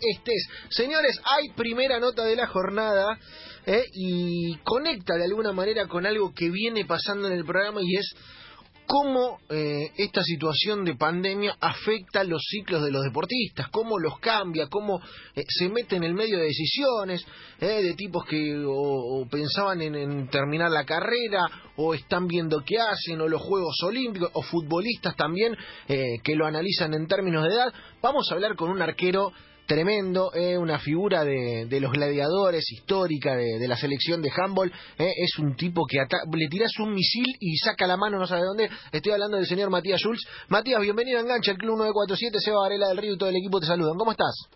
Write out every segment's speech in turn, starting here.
estés. Señores, hay primera nota de la jornada eh, y conecta de alguna manera con algo que viene pasando en el programa y es cómo eh, esta situación de pandemia afecta los ciclos de los deportistas, cómo los cambia, cómo eh, se mete en el medio de decisiones eh, de tipos que o, pensaban en, en, terminar la carrera o están viendo qué hacen, o los Juegos Olímpicos, o futbolistas también eh, que lo analizan en términos de edad. Vamos a hablar con un arquero tremendo, eh, una figura de, de, los gladiadores, histórica de, de la selección de handball, eh, es un tipo que le tiras un misil y saca la mano no sabe dónde, estoy hablando del señor Matías Schulz. Matías, bienvenido a Engancha, el Club 947, Seba Varela del Río y todo el equipo te saludan, ¿cómo estás?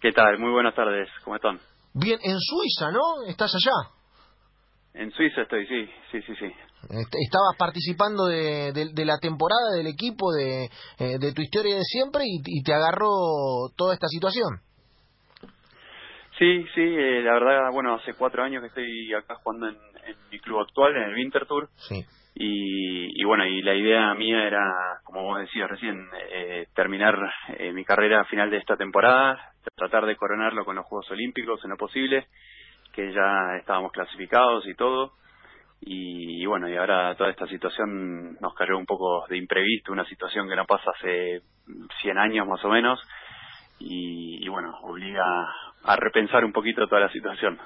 ¿Qué tal? Muy buenas tardes, ¿cómo están? Bien, en Suiza, ¿no? ¿Estás allá? En Suiza estoy, sí, sí, sí, sí. Estabas participando de, de, de la temporada del equipo, de, eh, de tu historia de siempre y, y, te agarró toda esta situación. Sí, sí, eh, la verdad, bueno, hace cuatro años que estoy acá jugando en, en mi club actual, en el Winter Tour. Sí. Y, y bueno, y la idea mía era, como vos decías recién, eh, terminar eh, mi carrera a final de esta temporada, tratar de coronarlo con los Juegos Olímpicos en lo posible, que ya estábamos clasificados y todo. Y, bueno, y ahora toda esta situación nos cayó un poco de imprevisto, una situación que no pasa hace 100 años más o menos, y, y bueno, obliga a repensar un poquito toda la situación.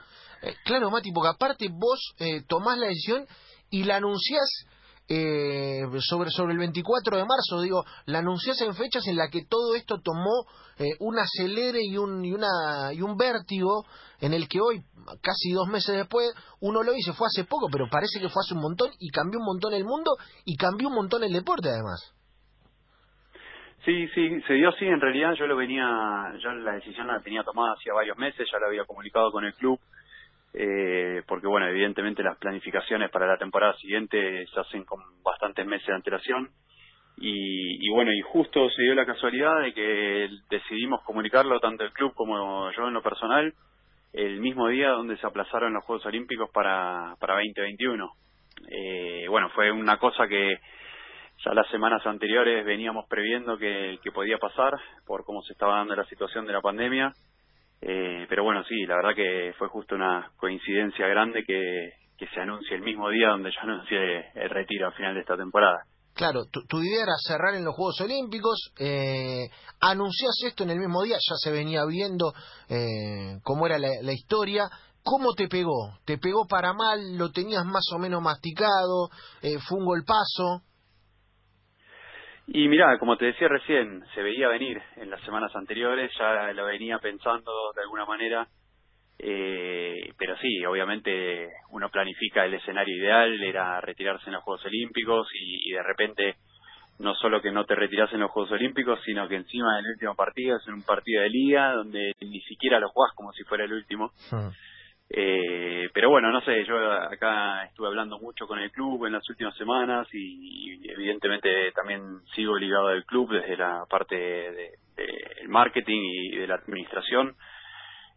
Eh, claro, Mati, porque aparte vos eh, tomás la decisión y la anunciás eh, sobre, sobre el 24 de marzo, digo, la anunciás en fechas en las que todo esto tomó eh, un acelere y un, y, una, y un vértigo en el que hoy, casi dos meses después, uno lo dice, fue hace poco, pero parece que fue hace un montón y cambió un montón el mundo y cambió un montón el deporte además. Sí, sí, se dio así, en realidad yo lo venía, yo la decisión la tenía tomada hacía varios meses, ya lo había comunicado con el club, eh, porque bueno, evidentemente las planificaciones para la temporada siguiente se hacen con bastantes meses de antelación, y, y bueno, y justo se dio la casualidad de que decidimos comunicarlo tanto el club como yo en lo personal, el mismo día donde se aplazaron los Juegos Olímpicos para, para 2021. Eh, bueno, fue una cosa que ya las semanas anteriores veníamos previendo que, que podía pasar por cómo se estaba dando la situación de la pandemia. Eh, pero bueno, sí, la verdad que fue justo una coincidencia grande que, que se anuncie el mismo día donde yo anuncié el retiro al final de esta temporada. Claro, tu, idea era cerrar en los Juegos Olímpicos, eh, anunciás esto en el mismo día, ya se venía viendo eh, cómo era la, la historia, ¿Cómo te pegó? ¿Te pegó para mal? ¿Lo tenías más o menos masticado? Eh, ¿Fue un golpazo? Y mira, como te decía recién, se veía venir en las semanas anteriores, ya lo venía pensando de alguna manera, eh, pero sí, obviamente uno planifica el escenario ideal, era retirarse en los Juegos Olímpicos y, de repente no solo que no te retiras en los Juegos Olímpicos, sino que encima del último partido es un partido de liga donde ni siquiera lo jugás como si fuera el último. Hmm. Eh, pero bueno, no sé, yo acá estuve hablando mucho con el club en las últimas semanas y, evidentemente también sigo ligado al club desde la parte del de, de marketing y de la administración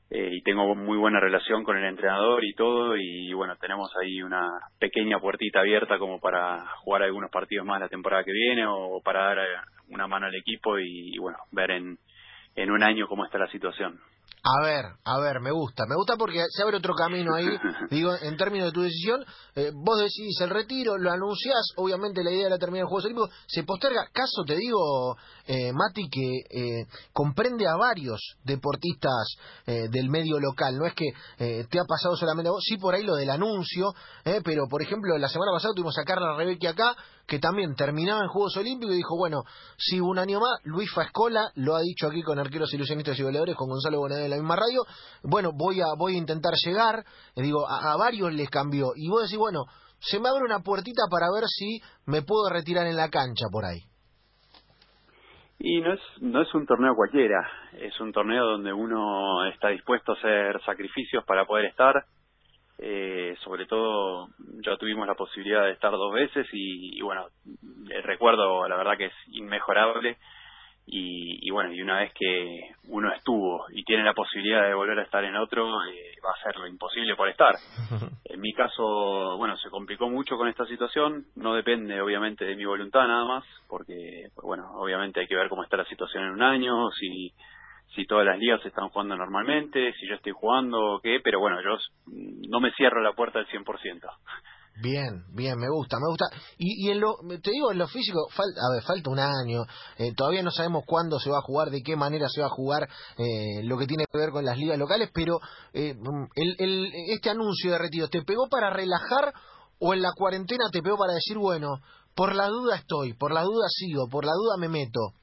eh, y tengo muy buena relación con el entrenador y todo y bueno, tenemos ahí una pequeña puertita abierta como para jugar algunos partidos más la temporada que viene o para dar una mano al equipo y, y bueno, ver en, en un año cómo está la situación. A ver, a ver, me gusta, me gusta porque se abre otro camino ahí, digo, en términos de tu decisión, eh, vos decidís el retiro, lo anunciás, obviamente la idea de la terminar de Juegos Olímpicos, se posterga, caso te digo, eh, Mati, que eh, comprende a varios deportistas eh, del medio local, no es que eh, te ha pasado solamente a vos, sí por ahí lo del anuncio, eh, pero por ejemplo la semana pasada tuvimos a Carla Rebeque acá, que también terminaba en Juegos Olímpicos y dijo, bueno, sigo un año más, Luis Fascola lo ha dicho aquí con arqueros ilusionistas y goleadores, con Gonzalo Bonadeo en la misma radio, bueno, voy a, voy a intentar llegar, eh, digo, a, a, varios les cambió, y vos decís, bueno, se me abre una puertita para ver si me puedo retirar en la cancha por ahí. Y no es, no es un torneo cualquiera, es un torneo donde uno está dispuesto a hacer sacrificios para poder estar, eh, sobre todo ya tuvimos la posibilidad de estar dos veces y, y bueno, el recuerdo la verdad que es inmejorable y, y, bueno, y una vez que uno estuvo y tiene la posibilidad de volver a estar en otro, eh, va a ser lo imposible por estar. En mi caso, bueno, se complicó mucho con esta situación, no depende obviamente de mi voluntad nada más, porque, pues, bueno, obviamente hay que ver cómo está la situación en un año, si si todas las ligas están jugando normalmente, si yo estoy jugando o qué, pero bueno, yo no me cierro la puerta al 100%. Bien, bien, me gusta, me gusta. Y, en lo, te digo, en lo físico, falta, a ver, falta un año, eh, todavía no sabemos cuándo se va a jugar, de qué manera se va a jugar, eh, lo que tiene que ver con las ligas locales, pero eh, el, el, este anuncio de retiro, ¿te pegó para relajar o en la cuarentena te pegó para decir, bueno, por la duda estoy, por la duda sigo, por la duda me meto?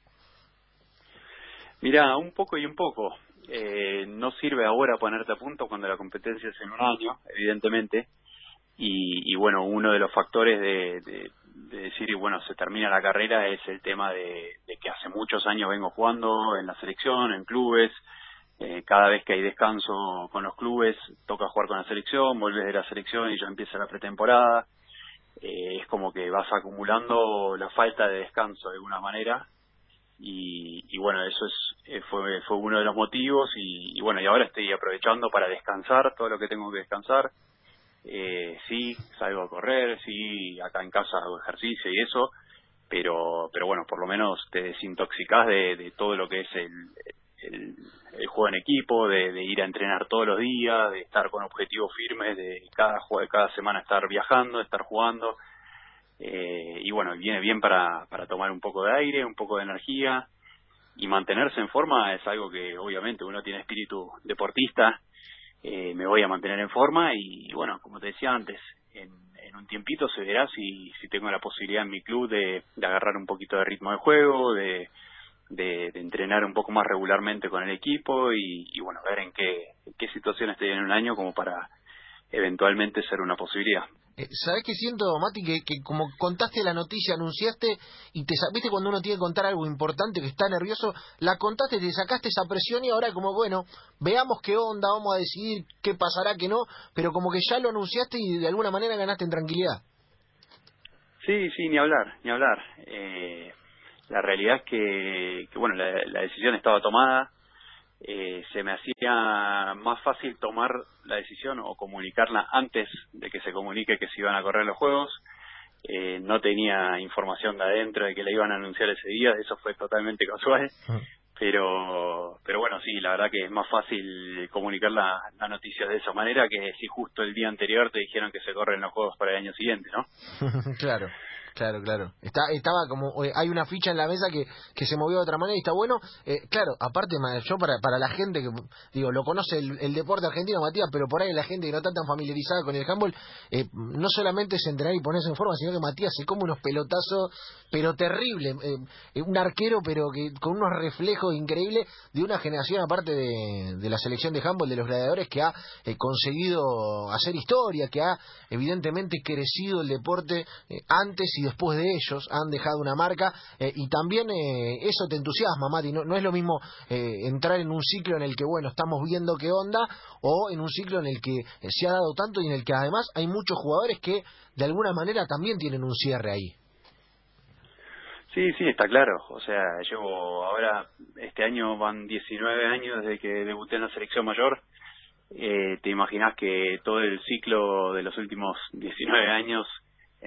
Mira, un poco y un poco. Eh, no sirve ahora ponerte a punto cuando la competencia es en un año, evidentemente y, y bueno, uno de los factores de, de, de, decir, bueno, se termina la carrera es el tema de, que hace muchos años vengo jugando en la selección, en clubes, eh, cada vez que hay descanso con los clubes, toca jugar con la selección, vuelves de la selección y ya empieza la pretemporada. Eh, es como que vas acumulando la falta de descanso de alguna manera y, y bueno, eso es, eh, fue, fue uno de los motivos y, bueno, y ahora estoy aprovechando para descansar todo lo que tengo que descansar eh, sí, salgo a correr, sí, acá en casa hago ejercicio y eso, pero, pero bueno, por lo menos te desintoxicás de, todo lo que es el, el, juego en equipo, de, de, ir a entrenar todos los días, de estar con objetivos firmes, de cada, cada semana estar viajando, estar jugando. Eh, y bueno, viene bien para, para tomar un poco de aire, un poco de energía y mantenerse en forma es algo que obviamente uno tiene espíritu deportista eh, me voy a mantener en forma y, bueno, como te decía antes, en, en un tiempito se verá si, si tengo la posibilidad en mi club de, de agarrar un poquito de ritmo de juego, de, de, entrenar un poco más regularmente con el equipo y, y bueno, ver en qué, en qué situación estoy en un año como para eventualmente ser una posibilidad. Eh, ¿Sabés qué siento, Mati? Que, como contaste la noticia, anunciaste y te viste cuando uno tiene que contar algo importante, que está nervioso, la contaste, te sacaste esa presión y ahora como, bueno, veamos qué onda, vamos a decidir qué pasará, qué no, pero como que ya lo anunciaste y de alguna manera ganaste en tranquilidad. Sí, sí, ni hablar, ni hablar. Eh, la realidad es que, que bueno, la, la decisión estaba tomada, eh, se me hacía más fácil tomar la decisión o comunicarla antes de que se comunique que se iban a correr los juegos. Eh, no tenía información de adentro de que la iban a anunciar ese día, eso fue totalmente casual. Ah. Pero, pero bueno, sí, la verdad que es más fácil comunicar la, la noticia de esa manera que si justo el día anterior te dijeron que se corren los juegos para el año siguiente, ¿no? claro. Claro, claro. Estaba como, eh, hay una ficha en la mesa que, que se movió de otra manera y está bueno. Eh, claro, aparte, yo para, para la gente que, digo, lo conoce el, el, deporte argentino, Matías, pero por ahí la gente que no está tan familiarizada con el handball, eh, no solamente es entrenar y ponerse en forma, sino que Matías se come unos pelotazos, pero terrible. Eh, un arquero, pero que con unos reflejos increíbles de una generación, aparte de, de la selección de handball, de los gladiadores, que ha eh, conseguido hacer historia, que ha evidentemente crecido el deporte antes y después de ellos han dejado una marca eh, y también eh, eso te entusiasma, Mati. No, no es lo mismo eh, entrar en un ciclo en el que, bueno, estamos viendo qué onda o en un ciclo en el que eh, se ha dado tanto y en el que además hay muchos jugadores que de alguna manera también tienen un cierre ahí. Sí, sí, está claro. O sea, llevo ahora, este año van 19 años desde que debuté en la selección mayor. Eh, te imaginas que todo el ciclo de los últimos 19 años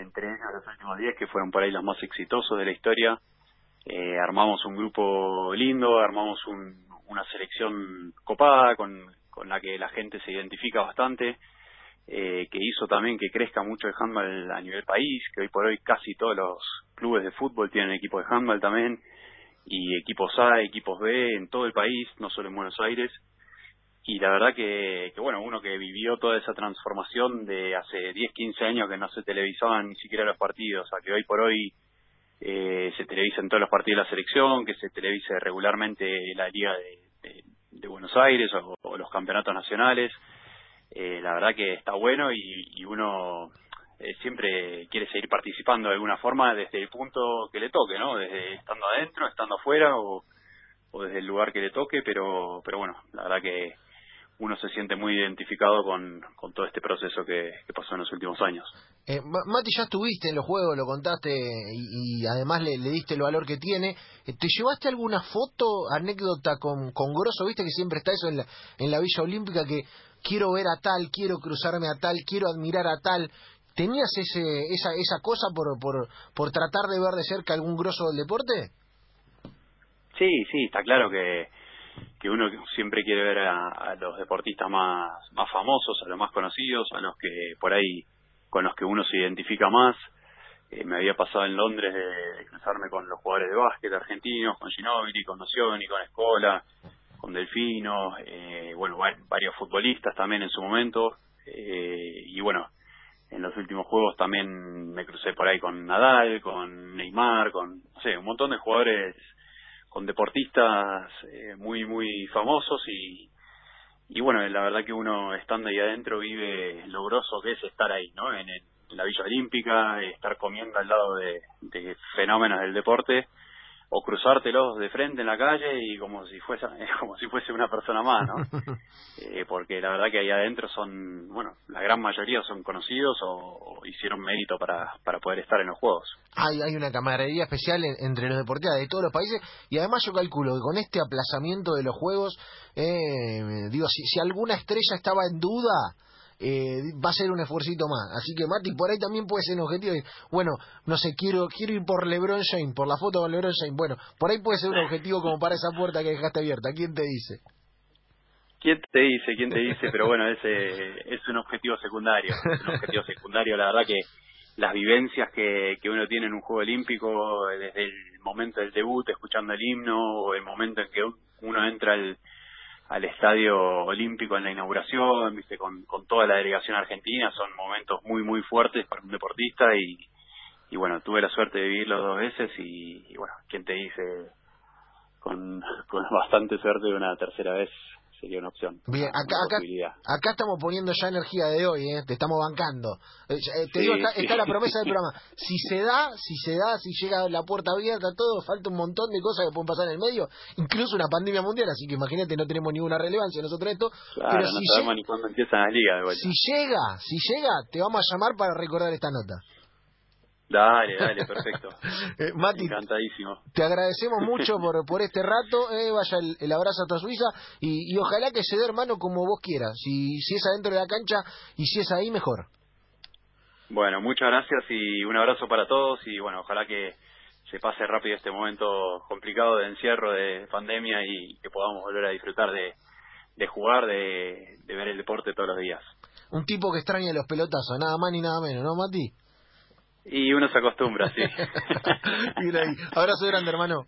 entre ellos los últimos 10 que fueron por ahí los más exitosos de la historia. Eh, armamos un grupo lindo, armamos un, una selección copada con, con la que la gente se identifica bastante, eh, que hizo también que crezca mucho el handball a nivel país, que hoy por hoy casi todos los clubes de fútbol tienen equipos de handball también, y equipos A, equipos B en todo el país, no solo en Buenos Aires y la verdad que, que, bueno, uno que vivió toda esa transformación de hace 10, 15 años que no se televisaban ni siquiera los partidos, a que hoy por hoy eh, se televisen todos los partidos de la selección, que se televise regularmente la Liga de, Buenos Aires o, o, los campeonatos nacionales, eh, la verdad que está bueno y, y uno eh, siempre quiere seguir participando de alguna forma desde el punto que le toque, ¿no? Desde estando adentro, estando afuera o, o desde el lugar que le toque, pero, pero bueno, la verdad que uno se siente muy identificado con, con todo este proceso que, que pasó en los últimos años. Eh, Mati, ya estuviste en los juegos, lo contaste y, y además le, le, diste el valor que tiene. Eh, ¿Te llevaste alguna foto, anécdota con, con Grosso? Viste que siempre está eso en la, en la Villa Olímpica, que quiero ver a tal, quiero cruzarme a tal, quiero admirar a tal. ¿Tenías ese, esa, esa cosa por, por, por tratar de ver de cerca algún grosso del deporte? Sí, sí, está claro que que uno siempre quiere ver a, los deportistas más, más famosos, a los más conocidos, a los que por ahí con los que uno se identifica más. Eh, me había pasado en Londres de, cruzarme con los jugadores de básquet argentinos, con Ginóbili, con Nocioni, con Escola, con Delfino, eh, bueno, varios futbolistas también en su momento. Eh, y bueno, en los últimos juegos también me crucé por ahí con Nadal, con Neymar, con, no sé, un montón de jugadores con deportistas eh, muy, muy famosos y, y bueno, la verdad que uno estando ahí adentro vive lo groso que es estar ahí, ¿no? En, la Villa Olímpica, estar comiendo al lado de fenómenos del deporte o cruzártelos de frente en la calle y como si fuese como si fuese una persona más no eh, porque la verdad que ahí adentro son bueno la gran mayoría son conocidos o, hicieron mérito para para poder estar en los juegos. Hay hay una camaradería especial entre los deportistas de todos los países y además yo calculo que con este aplazamiento de los juegos eh, digo si, si alguna estrella estaba en duda eh, va a ser un esfuercito más. Así que Mati, por ahí también puede ser un objetivo. Bueno, no sé, quiero quiero ir por LeBron James, por la foto con LeBron James. Bueno, por ahí puede ser un objetivo como para esa puerta que dejaste abierta. ¿Quién te dice? ¿Quién te dice? ¿Quién te dice? Pero bueno, ese es un objetivo secundario. un objetivo secundario, la verdad que las vivencias que, que uno tiene en un juego olímpico, desde el momento del debut, escuchando el himno, o el momento en que uno entra al al estadio olímpico en la inauguración, viste, con, con toda la delegación argentina, son momentos muy, muy fuertes para un deportista y, y bueno, tuve la suerte de vivirlo dos veces y, y bueno, ¿quién te dice con, con bastante suerte una tercera vez sería una opción. Bien, acá, acá, acá, estamos poniendo ya energía de hoy, ¿eh? te estamos bancando. Eh, eh, te digo, está, la promesa del programa. Si se da, si se da, si llega la puerta abierta, todo, falta un montón de cosas que pueden pasar en el medio, incluso una pandemia mundial, así que imagínate, no tenemos ninguna relevancia nosotros esto. pero no si sabemos ni cuándo empiezan las ligas. Si llega, si llega, te vamos a llamar para recordar esta nota. Dale, dale, perfecto. eh, Mati, Encantadísimo. Te agradecemos mucho por, por este rato. Eh, vaya el, abrazo hasta Suiza y, y, ojalá que se dé hermano como vos quieras. Si, si es adentro de la cancha y si es ahí, mejor. Bueno, muchas gracias y un abrazo para todos y bueno, ojalá que se pase rápido este momento complicado de encierro, de pandemia y que podamos volver a disfrutar de, de jugar, de, de ver el deporte todos los días. Un tipo que extraña los pelotazos, nada más ni nada menos, ¿no, Mati? Y uno se acostumbra, sí. Mira ahí. Abrazo grande, hermano.